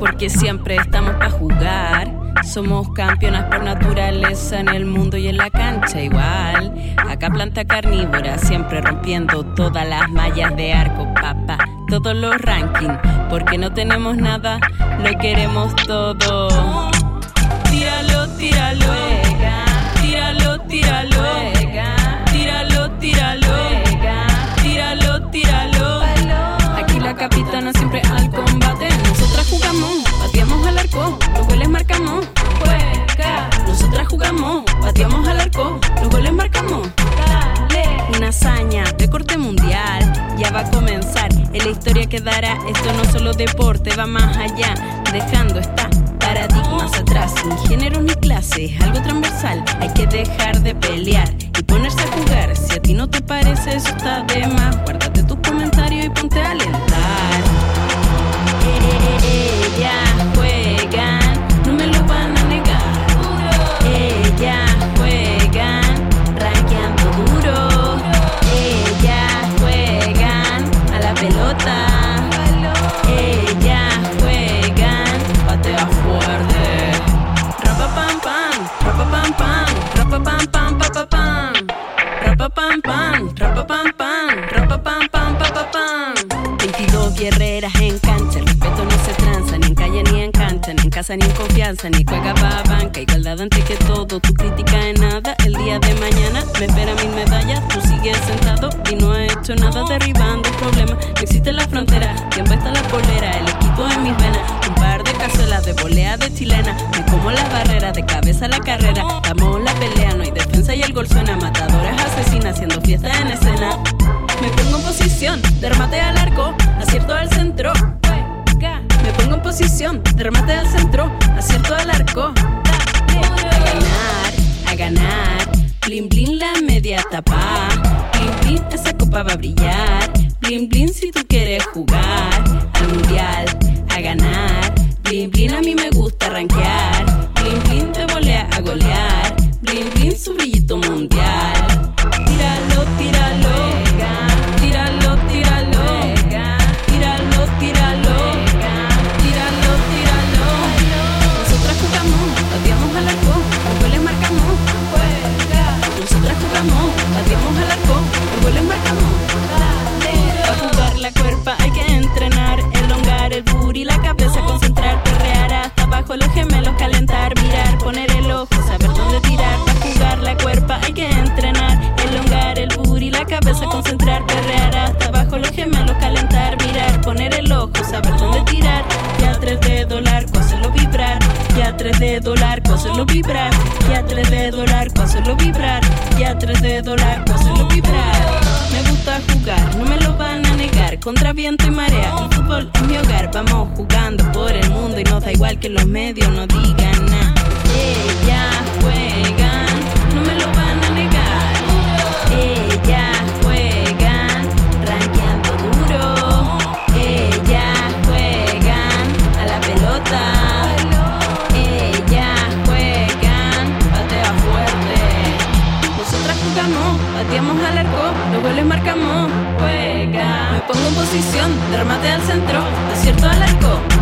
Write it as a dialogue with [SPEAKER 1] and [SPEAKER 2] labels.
[SPEAKER 1] porque siempre estamos para jugar. Somos campeonas por naturaleza en el mundo y en la cancha igual. Acá planta carnívora, siempre rompiendo todas las mallas de arco, papá. Todos los rankings, porque no tenemos nada, lo queremos todo. Tíralo, tíralo, tíralo, tíralo, hazaña de corte mundial, ya va a comenzar. En la historia quedará, esto no solo deporte, va más allá, dejando esta paradigmas atrás, sin género ni clase, algo transversal. Hay que dejar de pelear y ponerse a jugar. Si a ti no te parece, eso está de más. Guárdate tus comentarios y ponte a alentar. Ellas juegan, ni en confianza, ni juega pa' banca, igualdad antes que todo, tu crítica en nada, el día de mañana me espera mil medallas, tú sigues sentado y no has hecho nada derribando el problema, no existe la frontera, siempre está la polera, el equipo en mis venas, un par de cazuelas de volea de chilena, me como las barreras, de cabeza la carrera, damos la pelea, no hay defensa y el gol suena, matadoras asesinas, haciendo fiesta en escena. Me pongo en posición de remate al arco, acierto al centro. Me pongo en posición de remate al centro, ganar. Blin blin la media tapa. Blin blin esa copa va a brillar. Blin blin si tú quieres jugar al mundial, a ganar. Blin blin a mí me gusta rankear. Blin blin te volea a golear. Blin blin su de dólar, hacerlo vibrar. Ya tres de dólar, hacerlo vibrar. Ya tres de dólar, hacerlo vibrar. Me gusta jugar, no me lo van a negar. Contra viento y marea, el fútbol es mi hogar. Vamos jugando por el mundo y nos da igual que los medios no digan Jugamos, batíamos al arco, los goles marcamos. Juega. Me pongo en posición de remate al centro, acierto al arco.